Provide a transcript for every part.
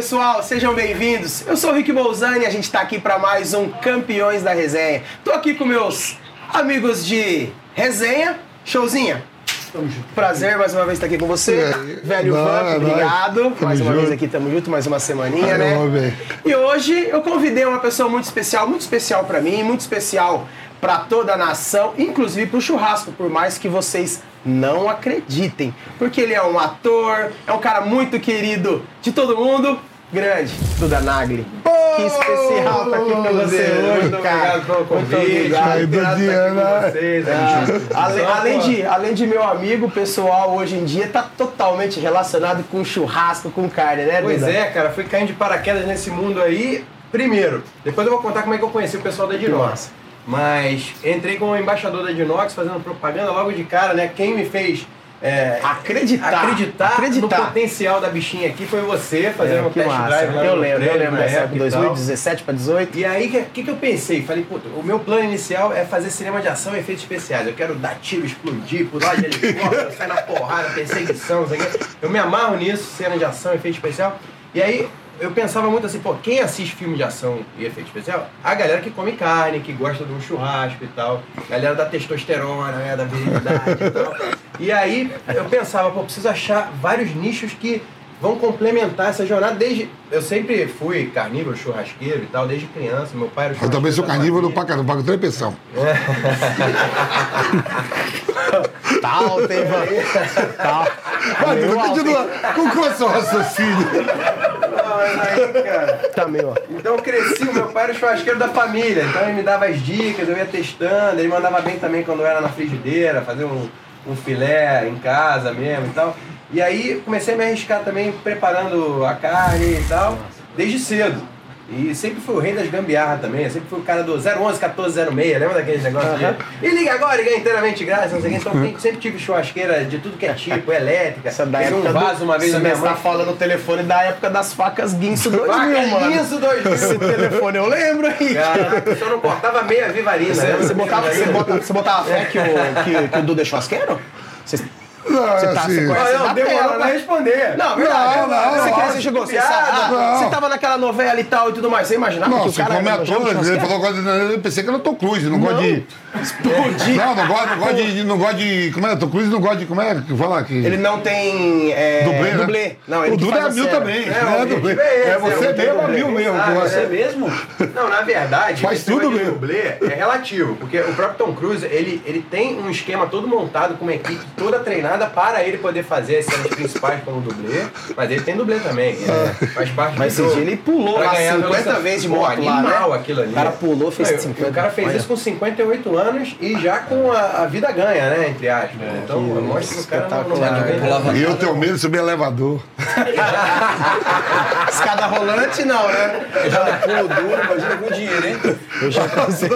pessoal, sejam bem-vindos. Eu sou o Rick Bolzani e a gente está aqui para mais um Campeões da Resenha. Tô aqui com meus amigos de resenha. Showzinha. Prazer mais uma vez estar aqui com você. Velho Não, é obrigado. Mais uma vez junto. aqui, tamo junto, mais uma semaninha, Ai, né? ver. E hoje eu convidei uma pessoa muito especial, muito especial para mim, muito especial para toda a nação, inclusive pro churrasco, por mais que vocês não acreditem, porque ele é um ator, é um cara muito querido de todo mundo, grande, Duda Nagli. que especial tá aqui com você hoje, Muito cara. obrigado pelo convite. Aí, além, pô, de, além de meu amigo, o pessoal hoje em dia tá totalmente relacionado com churrasco, com carne, né, Pois Duda? é, cara, fui caindo de paraquedas nesse mundo aí. Primeiro, depois eu vou contar como é que eu conheci o pessoal da. Dinox. Mas entrei como embaixador da Dinox, fazendo propaganda logo de cara, né? Quem me fez é, Acreditar. acreditar, Acreditar. no potencial da bichinha aqui foi você, fazendo É, um test massa. drive lá Eu lembro, eu lembro dessa época, e tal. 2017 para 18. E aí, o que, que, que eu pensei? Falei, puta, o meu plano inicial é fazer cinema de ação e efeitos especiais. Eu quero dar tiro, explodir, pular de helicóptero, sair na porrada, perseguição, sei. Eu me amarro nisso, cena de ação, efeito especial. E aí, eu pensava muito assim, pô, quem assiste filme de ação e efeito especial? A galera que come carne, que gosta de um churrasco e tal. Galera da testosterona, né, da virilidade e tal. E aí, eu pensava, pô, preciso achar vários nichos que vão complementar essa jornada desde. Eu sempre fui carnívoro, churrasqueiro e tal, desde criança. Meu pai era o Eu também sou carnívoro família. pra caramba, pago três pensão. Tal, tem Tal. Duda, alto, continua. Qual que é o seu raciocínio? Não, mas aí, cara. Tá ó. Então eu cresci, o meu pai era o churrasqueiro da família, então ele me dava as dicas, eu ia testando, ele mandava bem também quando eu era na frigideira, fazer um, um filé em casa mesmo e tal. E aí comecei a me arriscar também preparando a carne e tal, desde cedo. E sempre fui o rei das gambiarras também, sempre fui o cara do 011 1406, lembra daqueles negócios de. E liga agora e ganha inteiramente grátis, não sei o que. Então tem- sempre tive churrasqueira de tudo que é tipo, elétrica. Essa da Peguei um época vaso do, uma vez na minha tá mãe. falando no telefone da época das facas Guinso 2000, mano. Isso, dois mil. Esse telefone eu lembro aí. Caraca, só não cortava meia vivarina. Você, né? você botava, você, botava, você botava fé que o, que, que o Duda é churrasqueiro? Você, Não, é Você tá- assim. você conhece- Ah, não, demorou pra né? responder. Não, verdade. Não, não, você, não, quer, você chegou, você, sabe, ah, Não. você tava naquela novela e tal e tudo mais. Você imaginava Não, que o você cara come era ator, ele falou, de- eu pensei que era o Tom Cruise, não gosta de... Explodir. Não, não gosta, não gosta de, não gosta de... Como é? Tom Cruise não gosta de... Como é que fala aqui? Ele não tem é, Dublê, né? dublê. Não, ele o Duda é mil também. É, dublê. é É é você mesmo, sabe, que é mesmo? Não, na verdade, Faz tudo mesmo. dublê é relativo, porque o próprio Tom Cruise, ele, ele tem um esquema todo montado com uma equipe toda treinada para ele poder fazer as cenas principais como dublê, mas ele tem dublê também, é, faz parte Mas do esse dia ele pulou Pra lá ganhar 50 velocidade. vezes de moto lá, animal né? aquilo ali. O cara pulou, fez Não, e 50. O cara fez Olha. isso com 58 anos e já com a, a vida ganha, né? Entre aspas. então, mostra que o cara não, não jogar. E eu tenho medo de subir elevador. Escada rolante, não, né? Eu já não pulo duro, imagina com dinheiro, hein? Eu já consegui.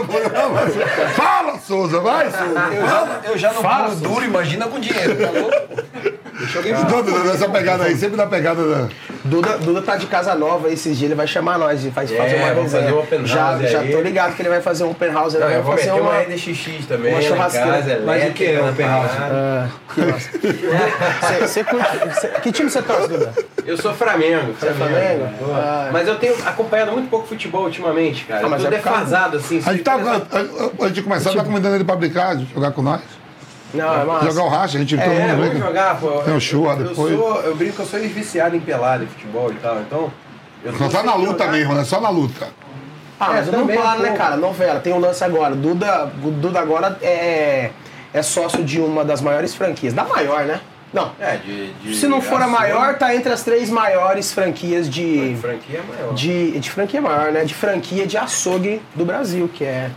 Fala, Souza, vai, Souza. Eu já, eu já não Fala, pulo duro, imagina com dinheiro, tá louco? Deixa alguém Não, Duda, nessa pegada aí, sempre na pegada da... Duda, Duda tá de casa nova esses dias, ele vai chamar nós e faz É, fazer uma vamos resenha. fazer um open já, house já aí. tô ligado que ele vai fazer um open house, ele Não, vai eu vou fazer meter uma uma. RDXX também, uma churrasqueira. casa, Mas o que é elétrica, open house? Ah, que curte. você- que time você torce, Duda? Eu sou Flamengo. Você é Flamengo? Pô, Ah. Mas eu tenho acompanhado muito pouco futebol ultimamente, cara. Ah, mas eu tô é defasado, assim. A gente tá, antes de começar, tá convidando ele pra brincar, jogar com nós. Não, é massa. Jogar o racha, a gente, todo É, mundo vamos brinca. jogar, pô. Tem um show Eu depois. sou- Eu brinco que eu sou ex-viciado em pelada, em futebol e tal, então... eu Só tá na luta jogar. mesmo, né? Só na luta. Ah, mas É, vamos também falar, né, cara? Novela, tem um lance agora. Duda, Duda agora é, é sócio de uma das maiores franquias. Da maior, né? Não. É, de, de Se não for a ação, maior, tá entre as três maiores franquias de. Franquia é maior. De, de franquia maior, né? De franquia de açougue do Brasil, que é.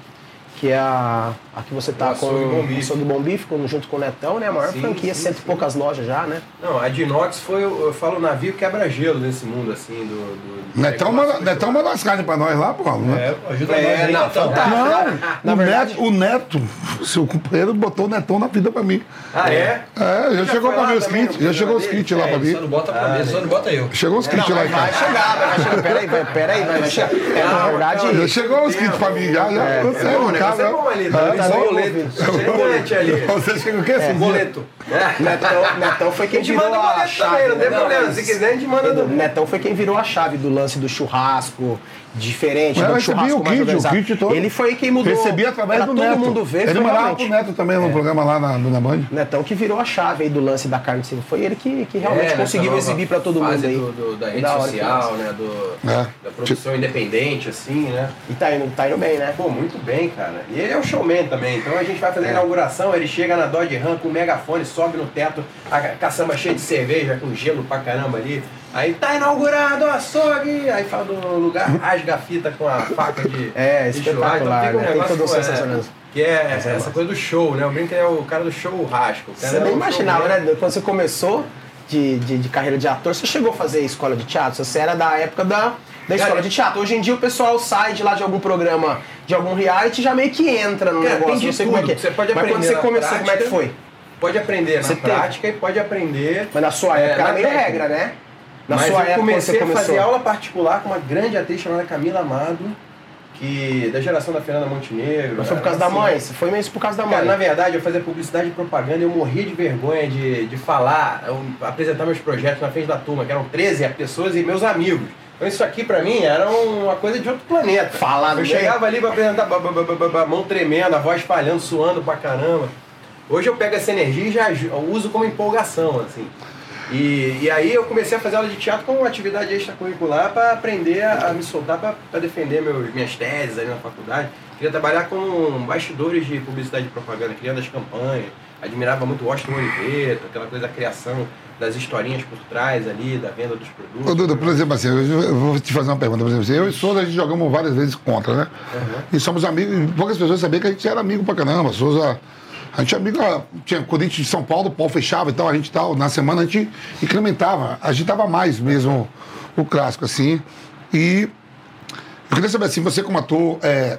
Que é a, a que você tá O com Bife. Açougue Bom Bife, junto com o Netão, né? A maior Sim, franquia, sim, cento e poucas lojas já, né? Não, a Dinox foi, o- eu falo, o navio quebra-gelo nesse mundo, assim, do... do Netão manda, Netão manda as carnes pra nós lá, pô. Né? É, ajuda É, nós aí, não, Netão. fantástico. Não, Na o, verdade- neto, o Neto, seu companheiro, botou o Netão na vida pra mim. Ah, é? É, já, Já chegou pra mim os kits, já chegou os kits lá É, pra só mim. não bota pra mim, só não bota eu. Chegou os kits lá em vai chegar, vai chegar. Peraí, peraí, vai, chegar. É, na verdade. Já chegou os kits pra mim, já, já. É, É bom, o já, você é né? bom ali, É, tá? Só boleto. envolvido. Gigante ali. Você chega o quê? É, Boleto. É. Netão, Netão foi A quem virou manda a boleto chave. também, não tem né? problema. Se quiser, a gente manda do. Netão foi quem virou a chave do lance do churrasco diferente, Eu do churrasco o mais kit, o organizado. kit todo. Ele foi quem mudou. Recebi através do todo Neto. mundo ver. Ele mandava pro Neto também no programa lá na, na Band. Netão que virou a chave aí do lance da carne de cima. Foi ele que, que realmente É, conseguiu nova exibir pra todo mundo aí. Do, do- da rede Da social, né? Do, É. Da produção independente, assim, né? E tá indo, tá indo bem, né? Pô, muito bem, cara. E ele é um showman também. Então a gente vai fazer a inauguração, ele chega na Dodge Ram com o megafone, sobe no teto, a caçamba cheia de cerveja, com gelo pra caramba ali. Aí tá inaugurado o açougue! Aí fala do lugar, rasga a fita com a faca de. É, de churrasco. espetacular, fica um né? Tem todo é. Que é Mas é essa coisa do show, né? O Brinco é o cara do show rasco. Você é nem imaginava, né? Quando você começou de, de, de carreira de ator, você chegou a fazer escola de teatro? Você era da época da, da escola Cara, de teatro. Hoje em dia o pessoal sai de lá de algum programa, de algum reality, já meio que entra no Cara, negócio. não sei como é tudo. que é. Você pode Mas quando aprender você começou, como é que prática. foi? Pode aprender Você na teve. prática e pode aprender. Mas na sua É, época na era meio regra, né? Na Mas sua eu época comecei você a fazer aula particular com uma grande atriz chamada Camila Amado, que da geração da Fernanda Montenegro. Mas foi por causa da assim, mãe? Você foi mesmo por causa da Cara, mãe? na verdade, eu fazia publicidade e propaganda e eu morria de vergonha de, de falar, apresentar meus projetos na frente da turma, que eram 13 pessoas e meus amigos. Então isso aqui pra mim era uma coisa de outro planeta. Falar Eu chegava ali pra apresentar, mão tremendo, a voz falhando, suando pra caramba. Hoje eu pego essa energia e já uso como empolgação, assim. E, e aí eu comecei a fazer aula de teatro como uma atividade extracurricular para aprender a, a me soltar para defender meus, minhas teses ali na faculdade. Queria trabalhar com bastidores de publicidade e propaganda, criando as campanhas. Admirava muito o Washington Oliveto, aquela coisa da criação das historinhas por trás ali, da venda dos produtos. Ô, Duda, por exemplo, assim, eu vou te fazer uma pergunta. Por exemplo, assim, eu e Souza, a gente jogamos várias vezes contra, né? E somos amigos, poucas pessoas sabiam que a gente era amigo pra caramba. Souza, a gente é amigo, tinha Corinthians de São Paulo, o pau fechava e tal, a gente tal, na semana a gente incrementava, agitava mais mesmo o clássico, assim. E eu queria saber assim, você como ator, é,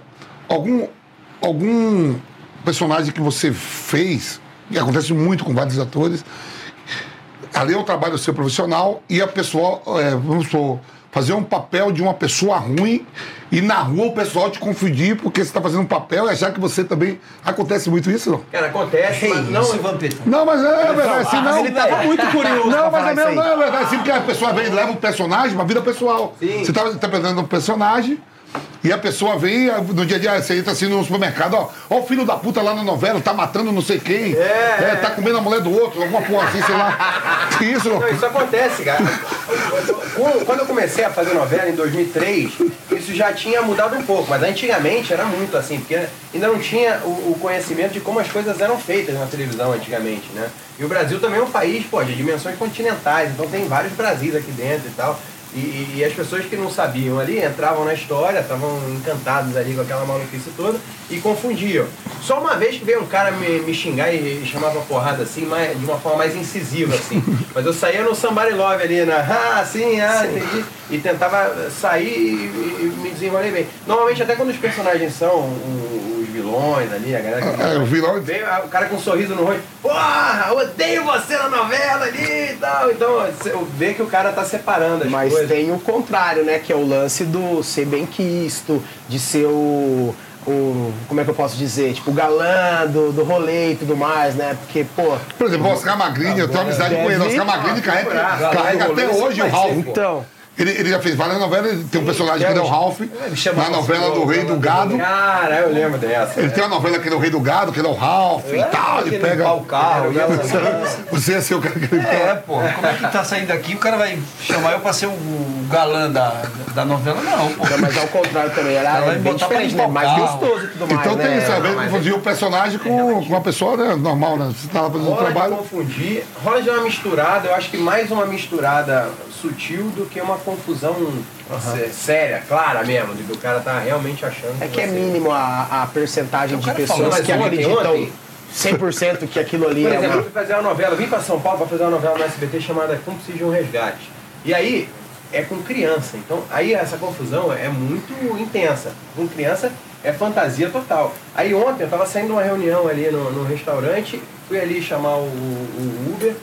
algum, algum personagem que você fez, que acontece muito com vários atores, ali é o trabalho seu profissional e a pessoa, é, vamos supor, fazer um papel de uma pessoa ruim e na rua o pessoal te confundir porque você está fazendo um papel e achar que você também. Acontece muito isso, não? Cara, acontece, mas não. Isso, Vampeta. Não, mas é, verdade, assim, não. Ele tava muito curioso Não, pra mas falar é mesmo, não é verdade, assim, porque a pessoa vem e leva um personagem, uma vida pessoal. Sim. Você está interpretando um personagem. E a pessoa vem, no dia a dia, você entra assim no supermercado, ó, ó o filho da puta lá na novela, tá matando não sei quem, É. tá comendo a mulher do outro, alguma porra assim, sei lá. Isso, Não, isso acontece, cara. Quando- Quando eu comecei a fazer novela em 2003, isso já tinha mudado um pouco, mas antigamente era muito assim, porque ainda não tinha o, o conhecimento de como as coisas eram feitas na televisão antigamente, né? E o Brasil também é um país, pô, de dimensões continentais, então tem vários Brasis aqui dentro e tal. E, e- as pessoas que não sabiam ali entravam na história, estavam encantados ali com aquela maluquice toda e confundiam. Só uma vez que veio um cara me, me xingar e, e chamava porrada assim, mais, de uma forma mais incisiva, assim. Mas eu saía no Somebody Love ali, na ah, sim, ah, entendi. E tentava sair e, e me desenvolver bem. Normalmente até quando os personagens são os vilões ali, a galera que. É, o vilão- Veio ah, o cara com um sorriso no rosto, porra, odeio você na novela ali e tal. Então, você vê que o cara tá separando as Mas coisas. tem o contrário, né? Que é o lance do ser bem quisto, de ser o. o como é que eu posso dizer? Tipo, o galã do, do rolê e tudo mais, né? Porque, pô. Por exemplo, o Oscar Magrini, eu tenho amizade com ele. Oscar Magrini carrega, carrega até hoje o Ralph. Então. Ele, ele já fez várias novelas, ele tem um personagem que é o Ralph, na novela do Rei do Gado. Cara, eu lembro dessa. Ele tem uma novela que é o Rei do Gado, que ele é o Ralph e tal, ele pega. limpar o carro. Você é seu cara que ele É, pô. Como é que tá saindo aqui? O cara vai chamar eu pra ser o, o galã da, da novela? Não, pô. Mas ao contrário também, era bem botar pra diferente, né? o Mais gostoso e tudo mais. Então né? tem isso, às vezes confundir o personagem com, com uma pessoa né, normal, né? Você lá fazendo um Rola de trabalho. confundir, rola de uma misturada, eu acho que mais uma misturada sutil do que uma confusão sé- séria, clara mesmo, de que o cara tá realmente achando É que é você- mínimo a, a percentagem O de pessoas que acreditam ontem- 100% que aquilo ali Por é exemplo, eu uma... fui fazer uma novela, vim pra São Paulo pra fazer uma novela no SBT chamada Cúmplice de um Resgate. E aí, é com criança. Então, aí essa confusão é muito intensa. Com criança é fantasia total. Aí ontem eu tava saindo de uma reunião ali no, no restaurante, fui ali chamar o, o Uber,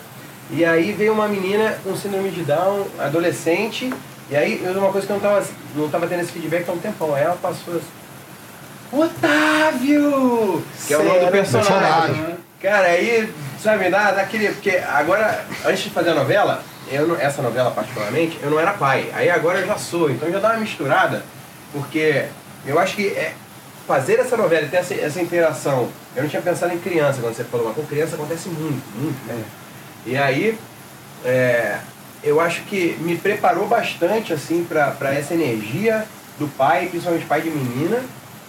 e aí veio uma menina com síndrome de Down, adolescente, e aí eu- uma coisa que eu não tava, não tava tendo esse feedback há um tempão. Aí ela passou assim, Otávio! Que é o nome do personagem. Personagem. Cara, aí, sabe, dá, dá aquele. Porque agora, antes de fazer a novela, eu não- essa novela particularmente, eu não era pai. Aí agora eu já sou, então já dá uma misturada, porque eu acho que é, fazer essa novela e ter essa, essa interação. Eu não tinha pensado em criança quando você falou, mas com criança acontece muito, muito. muito. E aí, é, eu acho que me preparou bastante assim para essa energia do pai, principalmente pai de menina,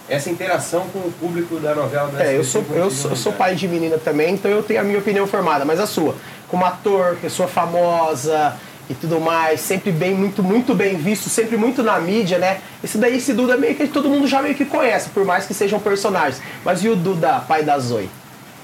essa interação com o público da novela do É, eu sou, eu, sou, eu sou pai de menina também, então eu tenho a minha opinião formada, mas a sua, como ator, pessoa famosa e tudo mais, sempre bem, muito, muito bem visto, sempre muito na mídia, né? Esse daí, esse Duda meio que todo mundo já meio que conhece, por mais que sejam personagens. Mas e o Duda, pai da Zoe?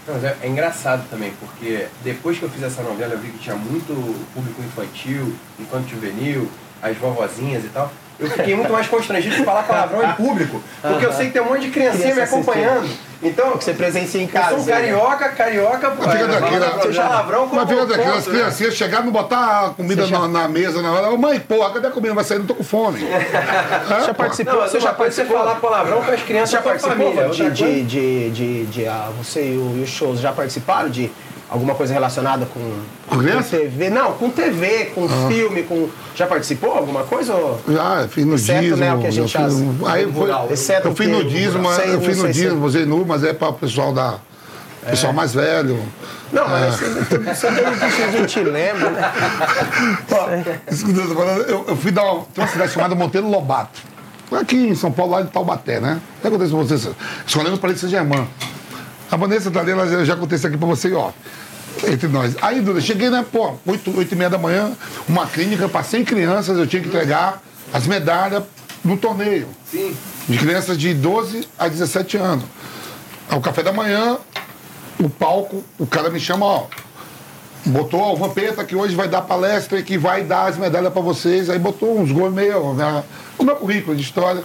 Mas é, é engraçado também, porque depois que eu fiz essa novela, eu vi que tinha muito público infantil, infanto juvenil, as vovozinhas e tal. Eu fiquei muito mais constrangido de falar palavrão em público, porque eu sei que tem um monte de criancinha me acompanhando. Então, Que você presencia em eu casa. sou um né? carioca, carioca, pô. Mas fica tranquilo, palavrão- né? Mas fica as né? criancinhas chegaram, não botar a comida na, na mesa na hora. Mãe, porra, cadê a comida? Vai sair, não tô com fome. Você já participou? Não, você já é você participou? falar palavrão com as crianças já participou família. de, de, de, de, de, ah, você e, o- e os shows já participaram de alguma coisa relacionada com, Com? TV? Não, com TV, com filme, com. Já participou alguma coisa? ou- Já, fiz nudismo. Exceto, né, o que a gente eu fiz, um- aí foi, Exceto eu fiz o que- nudismo, não sei- eu fiz nudismo, usei nu, mas é para o pessoal da. Pessoal mais velho. Não, mas você, você tem que a gente lembra, né? Eu Eu, fui dar uma, tem uma cidade chamada Monteiro Lobato. Aqui em São Paulo, lá de Taubaté, né? O que acontece com vocês? Escolhemos para ser Germã. A Vanessa tá ali, ela já- já aconteceu aqui para você, ó. Entre nós. Aí, Duda, cheguei, né, pô, 8, 8 e meia da manhã, uma clínica para 100 crianças, eu tinha que entregar as medalhas no torneio. Sim. De crianças de 12 a 17 anos. Ao café da manhã, o palco, o cara me chama, ó. Botou ó, o Vampeta que hoje vai dar palestra e que vai dar as medalhas para vocês. Aí botou uns gourmet, ó, né, o meu currículo de história.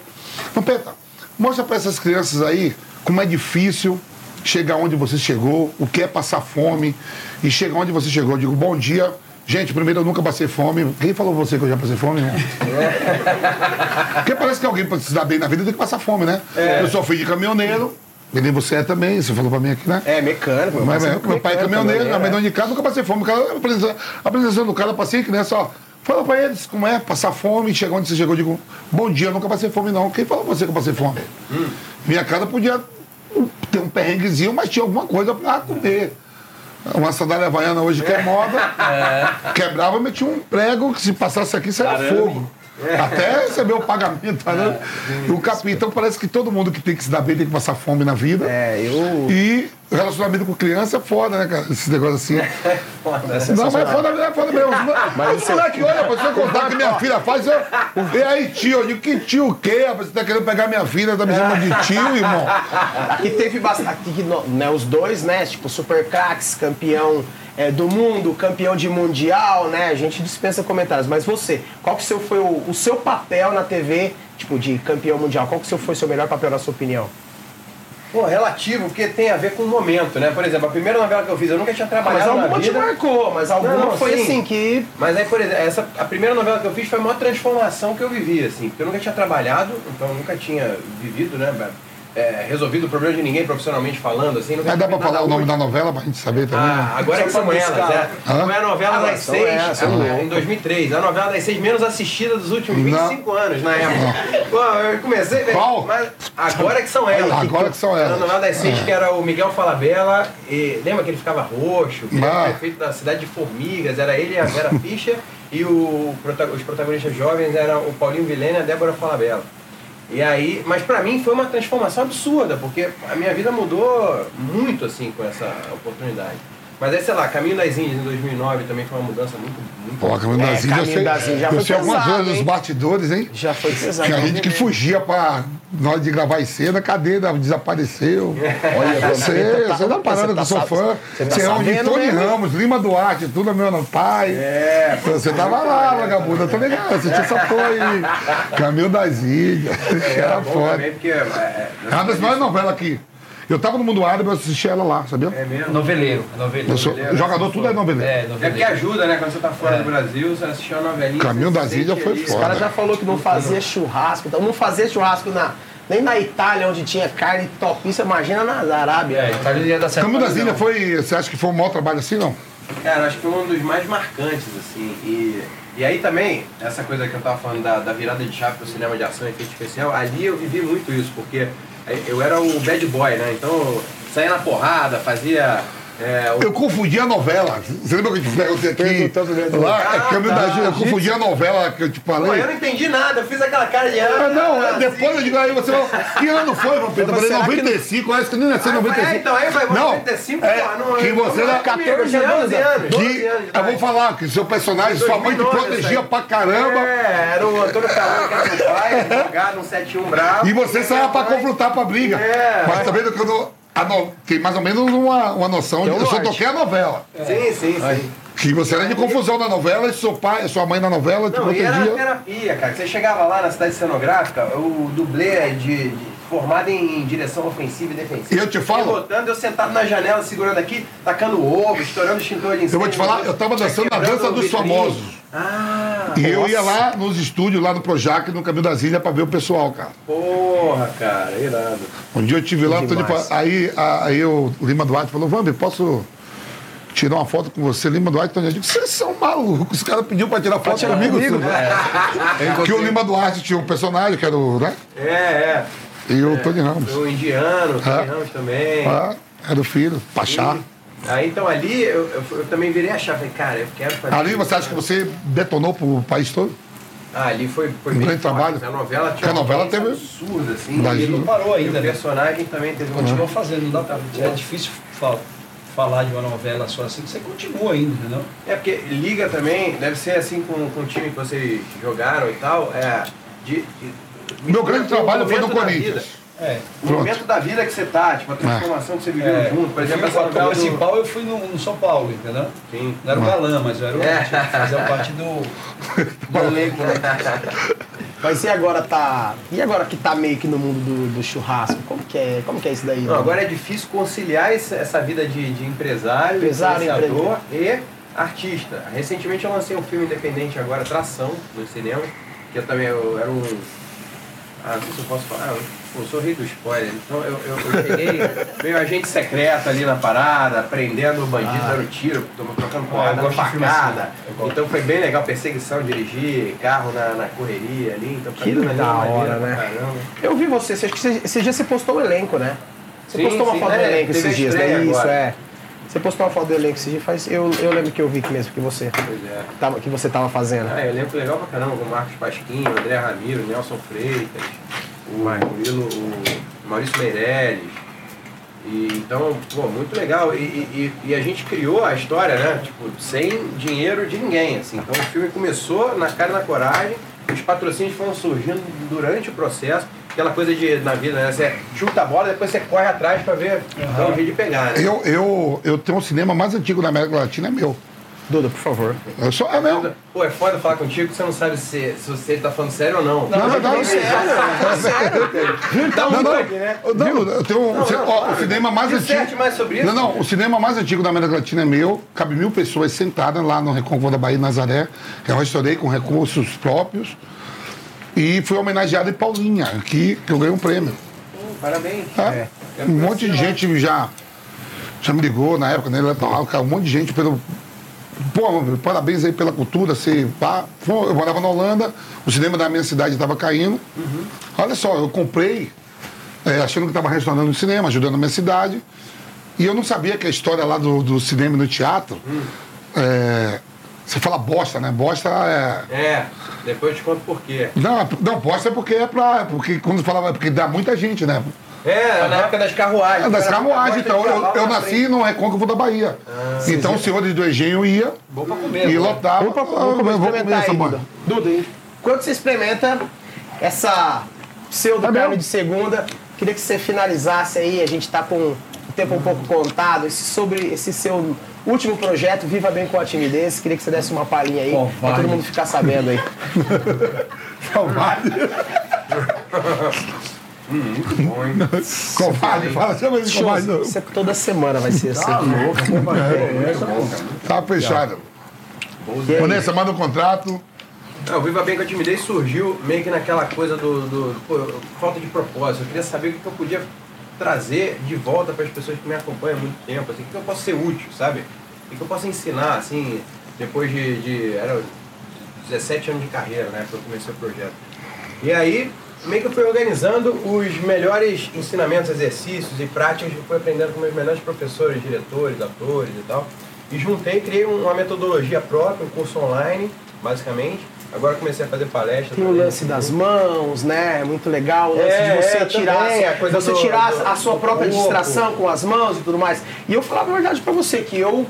Vampeta, mostra para essas crianças aí como é difícil chegar onde você chegou, o que é passar fome e chegar onde você chegou. Eu digo, bom dia. Gente, primeiro eu nunca passei fome. Quem falou pra você que eu já passei fome, né? Porque parece que alguém para se dar bem na vida tem que passar fome, né? Eu sou filho de caminhoneiro, e nem você é também, você falou pra mim aqui, né? É, mecânico. Mas, pai meu, meu pai é caminhoneiro, mãe né? dona de casa, nunca passei fome. O cara, a apresentação- a apresentação do cara, eu passei que nessa, ó. Fala pra eles como é passar fome, chegar onde você chegou. Eu digo, bom dia, eu nunca passei fome, não. Quem falou pra você que eu passei fome? Minha casa podia ter um perrenguezinho, mas tinha alguma coisa pra comer. Uma sandália havaiana hoje que é moda. Quebrava, eu metia um prego que se passasse aqui saia fogo. Até receber o pagamento, né? E o capim. Então parece que todo mundo que tem que se dar bem tem que passar fome na vida. É, eu. E relacionamento com criança é foda, né, cara? Esse negócio assim. Não, mas é foda, é foda mesmo. Mas os moleques, olha, pra você contar que minha filha faz, eu. E aí, tio? Eu digo, que tio o quê? Você tá querendo pegar minha filha, tá me chamando de tio, irmão? Aqui teve bastante. Né, os dois, né? Tipo, Super Crax, campeão é, do mundo, campeão de mundial, né? A gente dispensa comentários. Mas você, qual que seu foi o, o seu papel na TV, tipo, de campeão mundial? Qual que seu foi o seu melhor papel, na sua opinião? Pô, relativo, porque tem a ver com o momento, né? Por exemplo, a primeira novela que eu fiz, eu nunca tinha Mas trabalhado na alguma te marcou, mas alguma Não, foi sim. assim que. Mas aí, por exemplo, essa, a primeira novela que eu fiz foi a maior transformação que eu vivi, assim, porque eu nunca tinha trabalhado, então eu nunca tinha vivido, né? É, resolvido o problema de ninguém profissionalmente falando, assim. Nunca Mas dá pra falar o nome da novela pra gente saber também? Ah, agora que Só são elas, é. Hã? Foi a novela Ah, das são seis, é, né? em 2003. A novela das seis menos assistida dos últimos Não. 25 anos, na época. Pô, eu comecei... Qual? Mas agora que são elas. Agora que são Era a elas. novela das seis, que era o Miguel Falabella, e lembra que ele ficava roxo? Que ele Ah. era prefeito da cidade de Formigas, era ele e a Vera Fischer, e o, os protagonistas jovens eram o Paulinho Vilene e a Débora Falabella. E aí, mas pra mim foi uma transformação absurda, porque a minha vida mudou muito assim com essa oportunidade. Mas aí, sei lá, Caminho das Índias em 2009 também foi uma mudança muito, muito Pô, Caminho É, das Índias, eu sei, das Índias já eu foi sei algumas pesado, coisas dos hein? bastidores, hein? Já foi pesado. Que a gente que fugia pra, na hora de gravar em cena, cadê? Desapareceu. Olha, Você, tá- você tá parando você que tá eu sou fã. você tá Você é onde Tony mesmo? Ramos, Lima Duarte, tudo é meu no pai. É, Você tava lá, vagabundo. Eu tô ligado, você tinha essa porra aí. Caminho das Ilhas. Era é bom foda. também, porque. É, é, É uma das maiores novelas aqui. Eu tava no Mundo Árabe, eu assisti ela lá, sabia? é mesmo. Noveleiro. noveleiro. Eu sou, jogador tudo é noveleiro. É, É porque noveleiro. ajuda, né? Quando você tá fora do Brasil, você assistiu uma novelinha. Caminho das Ilhas foi ali. foda. O cara já falou que não fazia churrasco, então não fazia churrasco na, Nem na Itália, onde tinha carne topíssima, imagina na Arábia. É, Itália ia dar certo. Caminho das Ilhas foi. Você acha que foi um mau trabalho assim, não? Cara, acho que foi um dos mais marcantes, assim. E, e aí também, essa coisa que eu tava falando da, da virada de chave pro cinema de ação e efeito especial, ali eu vivi muito isso, porque eu era o bad boy, né? Então saía na porrada, fazia. É, o- Eu confundi a novela. Você lembra que eu te perguntei aqui? Lá, Ah, é Caminho tá. Ilhas. Eu confundi a novela que eu te Pô, falei. eu não entendi nada, eu fiz aquela cara de. Ah, não, é assim. depois eu digo aí, você falou, que ano foi, Vampeta? Eu falei, Será que 95, acho que nem nasceu em Ah, 95. é, então aí vai não, 95, é, pô, não, que você era é comigo, 14 eu tinha anos, 12 anos. que 12 anos de eu vou falar que seu personagem, sua mãe te 2009 protegia pra caramba. É, era o Antônio Calão, que era meu pai, advogado, um 71 bravo. E você saia pra confrontar pra briga. É. Mas também que eu não- no- tem mais ou menos uma, uma noção de. Um Eu só toquei a novela. Sim, sim, sim. Que você era de confusão na novela e seu pai, sua mãe na novela te Não, e era terapia, cara. Você chegava lá na cidade cenográfica, o dublê é de, de- formado em direção ofensiva e defensiva. E eu te falo- Pilotando, eu sentado na janela, segurando aqui, tacando ovo, estourando extintor de incêndio. Eu vou te falar, eu tava dançando na dança dos vitrine. famosos. Ah, E eu ia lá nos estúdios, lá no Projac, no Caminho das Ilhas, pra ver o pessoal, cara. porra, cara, irado. Um dia eu tive lá, tô de aí, a- aí o Lima Duarte falou, Vambi, posso tirar uma foto com você? Lima Duarte, então eu digo, vocês são malucos, os caras pediram pra tirar foto tirar comigo. comigo? senhor." Que o Lima Duarte tinha um personagem, que era o, né? É, é. E o Tony Ramos. O indiano, o Tony Ah. Ramos também. Ah, era o filho, Pachá. Aí então ali eu, eu, eu também virei a chave. Falei, cara, eu quero fazer. Ali você acha que você detonou pro país todo? Ah, ali foi, foi Um grande trabalho. A novela tinha a uma novela audiência teve- absurda, assim. Imagina. E Não parou o ainda, né? personagem também teve uma Continua fazendo, não dá pra. É difícil fa- falar de uma novela só assim, você continua ainda, entendeu? É porque liga também, deve ser assim com, com o time que vocês jogaram e tal. É, de, de- Meu grande o trabalho foi no da Corinthians. É. O Pronto. momento da vida que você tá, tipo, a transformação que você viveu É, junto. Por exemplo, essa papel principal eu fui no, no São Paulo, entendeu? Sim. Não era o galã, mas eu era o. É. Fazia parte do. Do elenco, né? Mas e agora tá. E agora que tá meio que no mundo do, do churrasco? Como que é, como que é isso daí? Não, né? agora é difícil conciliar esse- essa vida de, de empresário, Empresário, influenciador e artista. Recentemente eu lancei um filme independente agora, Tração, no cinema, que eu também eu era um. Ah, não sei se eu posso falar. Pô, eu sou rei do spoiler. Então eu, eu, eu peguei meio agente secreto ali na parada, prendendo o bandido, dando tiro, trocando porrada, gosto de filme facada. assim. Então foi bem legal, perseguição, dirigir, carro na, na correria ali. Então Que da hora, né? caramba. Eu vi você, acho que você- esse dia você postou o elenco, né? Você Sim, postou uma sim, foto do é, elenco teve esses a dias, né? estreia Isso, agora. é. Você postou uma foto do elenco esses dias, faz, eu, eu lembro que eu vi que mesmo que você Pois é. tava, que você tava fazendo. Ah, elenco legal pra caramba, com o Marcos Pasquinho, André Ramiro, Nelson Freitas, o Murilo, o Maurício Meirelles. E, então, pô, muito legal. E, e- e a gente criou a história, né? Tipo, sem dinheiro de ninguém, assim. Então o filme começou na cara e na coragem, os patrocínios foram surgindo durante o processo. Aquela coisa de, na vida, né? Você chuta a bola, depois você corre atrás pra ver então, um jeito de pegar, né? Eu, eu, eu tenho um cinema mais antigo da América Latina, é meu. Duda, por favor. Eu sou, é meu. Pô, é foda falar contigo que você não sabe se, se você tá falando sério ou não. Não, não, não, Então, Não, não, aqui, né? não, eu tenho um- Não, não, ó, claro. o cinema mais Disserte antigo. mais sobre isso. Não, não, o cinema mais antigo da América Latina é meu. Cabe mil pessoas sentadas lá no Recôncavo da Bahia, Nazaré. Eu restaurei com recursos próprios. E fui homenageado em Paulinha, aqui, que eu ganhei um prêmio. Parabéns. tá? É. Um monte de gente já, já me ligou na época, né? Cara, um monte de gente pelo. Pô, parabéns aí pela cultura. Você, pá. Eu morava na Holanda, o cinema da minha cidade estava caindo. Olha só, eu comprei, é, achando que estava restaurando o cinema, ajudando a minha cidade. E eu não sabia que a história lá do, do cinema e do teatro. é, você fala bosta, né? Bosta é. É, depois eu te conto por quê. Não, não, bosta é porque é pra. Porque quando falava, porque dá muita gente, né? É, na época das carruagens. É, das carruagens, então. Eu, eu na nasci no Recôncavo da Bahia. então os senhores do Engenho ia Bom pra comer. e né? lotava. Vamos, pra, Ah, vamos eu vou comer essa mãe. Duda. Quando você experimenta essa pseudo Tá carne de segunda, queria que você finalizasse aí, a gente tá com o tempo um pouco contado, esse, sobre esse seu último projeto, Viva Bem com a Timidez, queria que você desse uma palhinha aí, pra Covarde. todo mundo ficar sabendo aí. Covarde. Bom, hein? Covarde, fala, chama ele de covarde. não. isso é toda semana vai ser assim. Tá fechado. Vanessa, manda um contrato. Não, o Viva Bem com a Timidez surgiu meio que naquela coisa do, do- pô, falta de propósito. Eu queria saber o que que eu podia trazer de volta para as pessoas que me acompanham há muito tempo. Assim, o que que eu posso ser útil, sabe? O que que eu posso ensinar, assim, depois de, de era 17 anos de carreira, né, que eu comecei o projeto. E aí, meio que eu fui organizando os melhores ensinamentos, exercícios e práticas que eu fui aprendendo com meus melhores professores, diretores, atores e tal. E juntei, criei uma metodologia própria, um curso online, basicamente. Agora comecei a fazer palestra. Tem o lance das mãos, né? Muito legal. O lance É, de você é, tirar, também, a coisa você do- tirar do- a sua própria corpo. distração com as mãos e tudo mais. E eu falava a verdade pra você, que eu,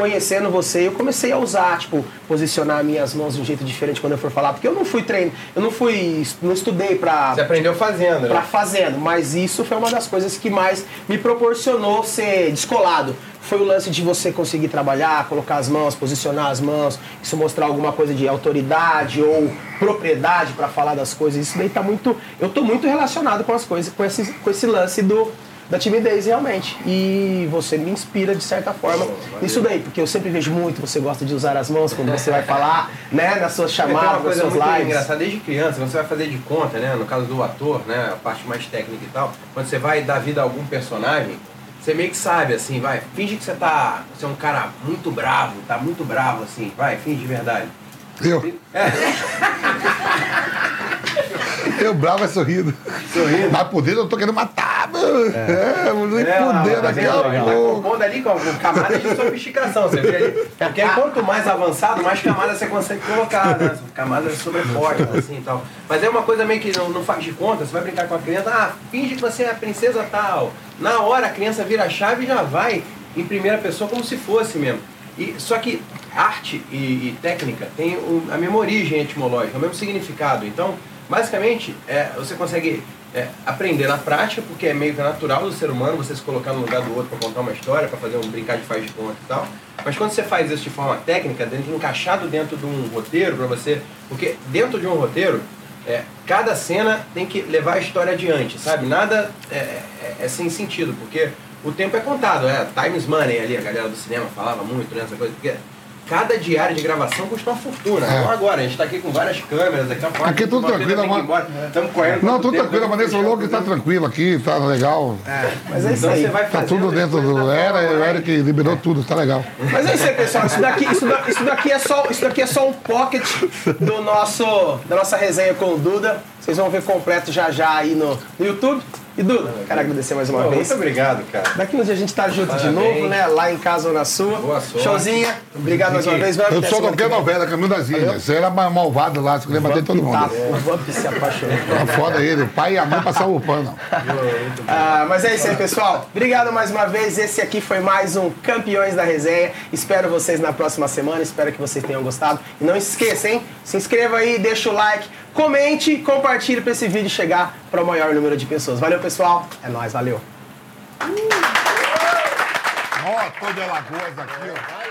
conhecendo você, eu comecei a usar, tipo, posicionar minhas mãos de um jeito diferente quando eu for falar. Porque eu não fui treino, eu não fui, não estudei pra, Você aprendeu fazendo, pra né? fazendo, mas isso foi uma das coisas que mais me proporcionou ser descolado. Foi o lance de você conseguir trabalhar, colocar as mãos, posicionar as mãos, isso mostrar alguma coisa de autoridade ou propriedade para falar das coisas. Isso daí tá muito. Eu tô muito relacionado com as coisas, com esse, com esse lance do, da timidez realmente. E você me inspira de certa forma nisso daí, porque eu sempre vejo muito, você gosta de usar as mãos quando você vai falar, né, nas suas chamadas, nas suas lives. engraçada, desde criança, você vai fazer de conta, né? No caso do ator, né? A parte mais técnica e tal. Quando você vai dar vida a algum personagem, você meio que sabe, assim, vai, finge que você tá. Você é um cara muito bravo, tá muito bravo, assim, vai, finge de verdade. Eu, eu bravo é sorrindo. Sorrindo. Mas por dentro eu tô querendo matar, mano. É, nem É, poder daqui a Tá compondo ali com com camadas de sofisticação, você vê ali. Porque quanto mais avançado, mais camadas você consegue colocar, né? Camadas sobrepostas, assim e tal. Mas é uma coisa meio que não, não faz de conta, você vai brincar com a criança, ah, finge que você é a princesa tal. Na hora a criança vira a chave e já vai em primeira pessoa como se fosse mesmo. E, só que arte e, e técnica tem o- a mesma origem etimológica, o mesmo significado. Então, basicamente, é, você consegue é, aprender na prática, porque é meio que natural do ser humano você se colocar no lugar do outro para contar uma história, para fazer um brincar de faz de conta e tal. Mas quando você faz isso de forma técnica, dentro, encaixado dentro de um roteiro para você, porque dentro de um roteiro é, cada cena tem que levar a história adiante, sabe? Nada é, é- é sem sentido, porque o tempo é contado, é Times Money ali, a galera do cinema falava muito nessa coisa, porque cada diária de gravação custa uma fortuna. É. Não agora, a gente tá aqui com várias câmeras, daqui a pouco Aqui tudo tranquilo, Estamos correndo. Não, tudo tranquilo. A Vanessa fechar falou que tá tranquilo aqui, tá legal. Mas é isso Então aí. você vai Tá tudo dentro do. Era, o né? Eric liberou tudo, tá legal. Mas é isso aí, pessoal. Isso daqui, isso da- isso daqui, é, só, isso daqui é só um pocket do nosso, da nossa resenha com o Duda. Vocês vão ver completo já já aí no, no YouTube. E Duda, quero agradecer mais uma Pô, vez. Muito obrigado, cara. Daqui uns dias a gente tá junto de Parabéns. novo, né? Lá em casa ou na sua. Boa sorte. Showzinha. Obrigado mais uma vez. Vai Eu que vem. novela, Caminho das Ilhas. Você era ma- malvado lá, você queria bater todo mundo. Tá, o Vamp se apaixonou. Tá foda ele, o pai e a mãe passavam o pano. Ah, mas é isso aí, pessoal. Obrigado mais uma vez. Esse aqui foi mais um Campeões da Resenha. Espero vocês na próxima semana. Espero que vocês tenham gostado. E não esqueça, hein? Se inscreva aí, deixa o like, comente, compartilhe para esse vídeo chegar para o maior número de pessoas. Valeu, pessoal. É nóis, valeu. Ó, tô de Alagoas aqui, ó.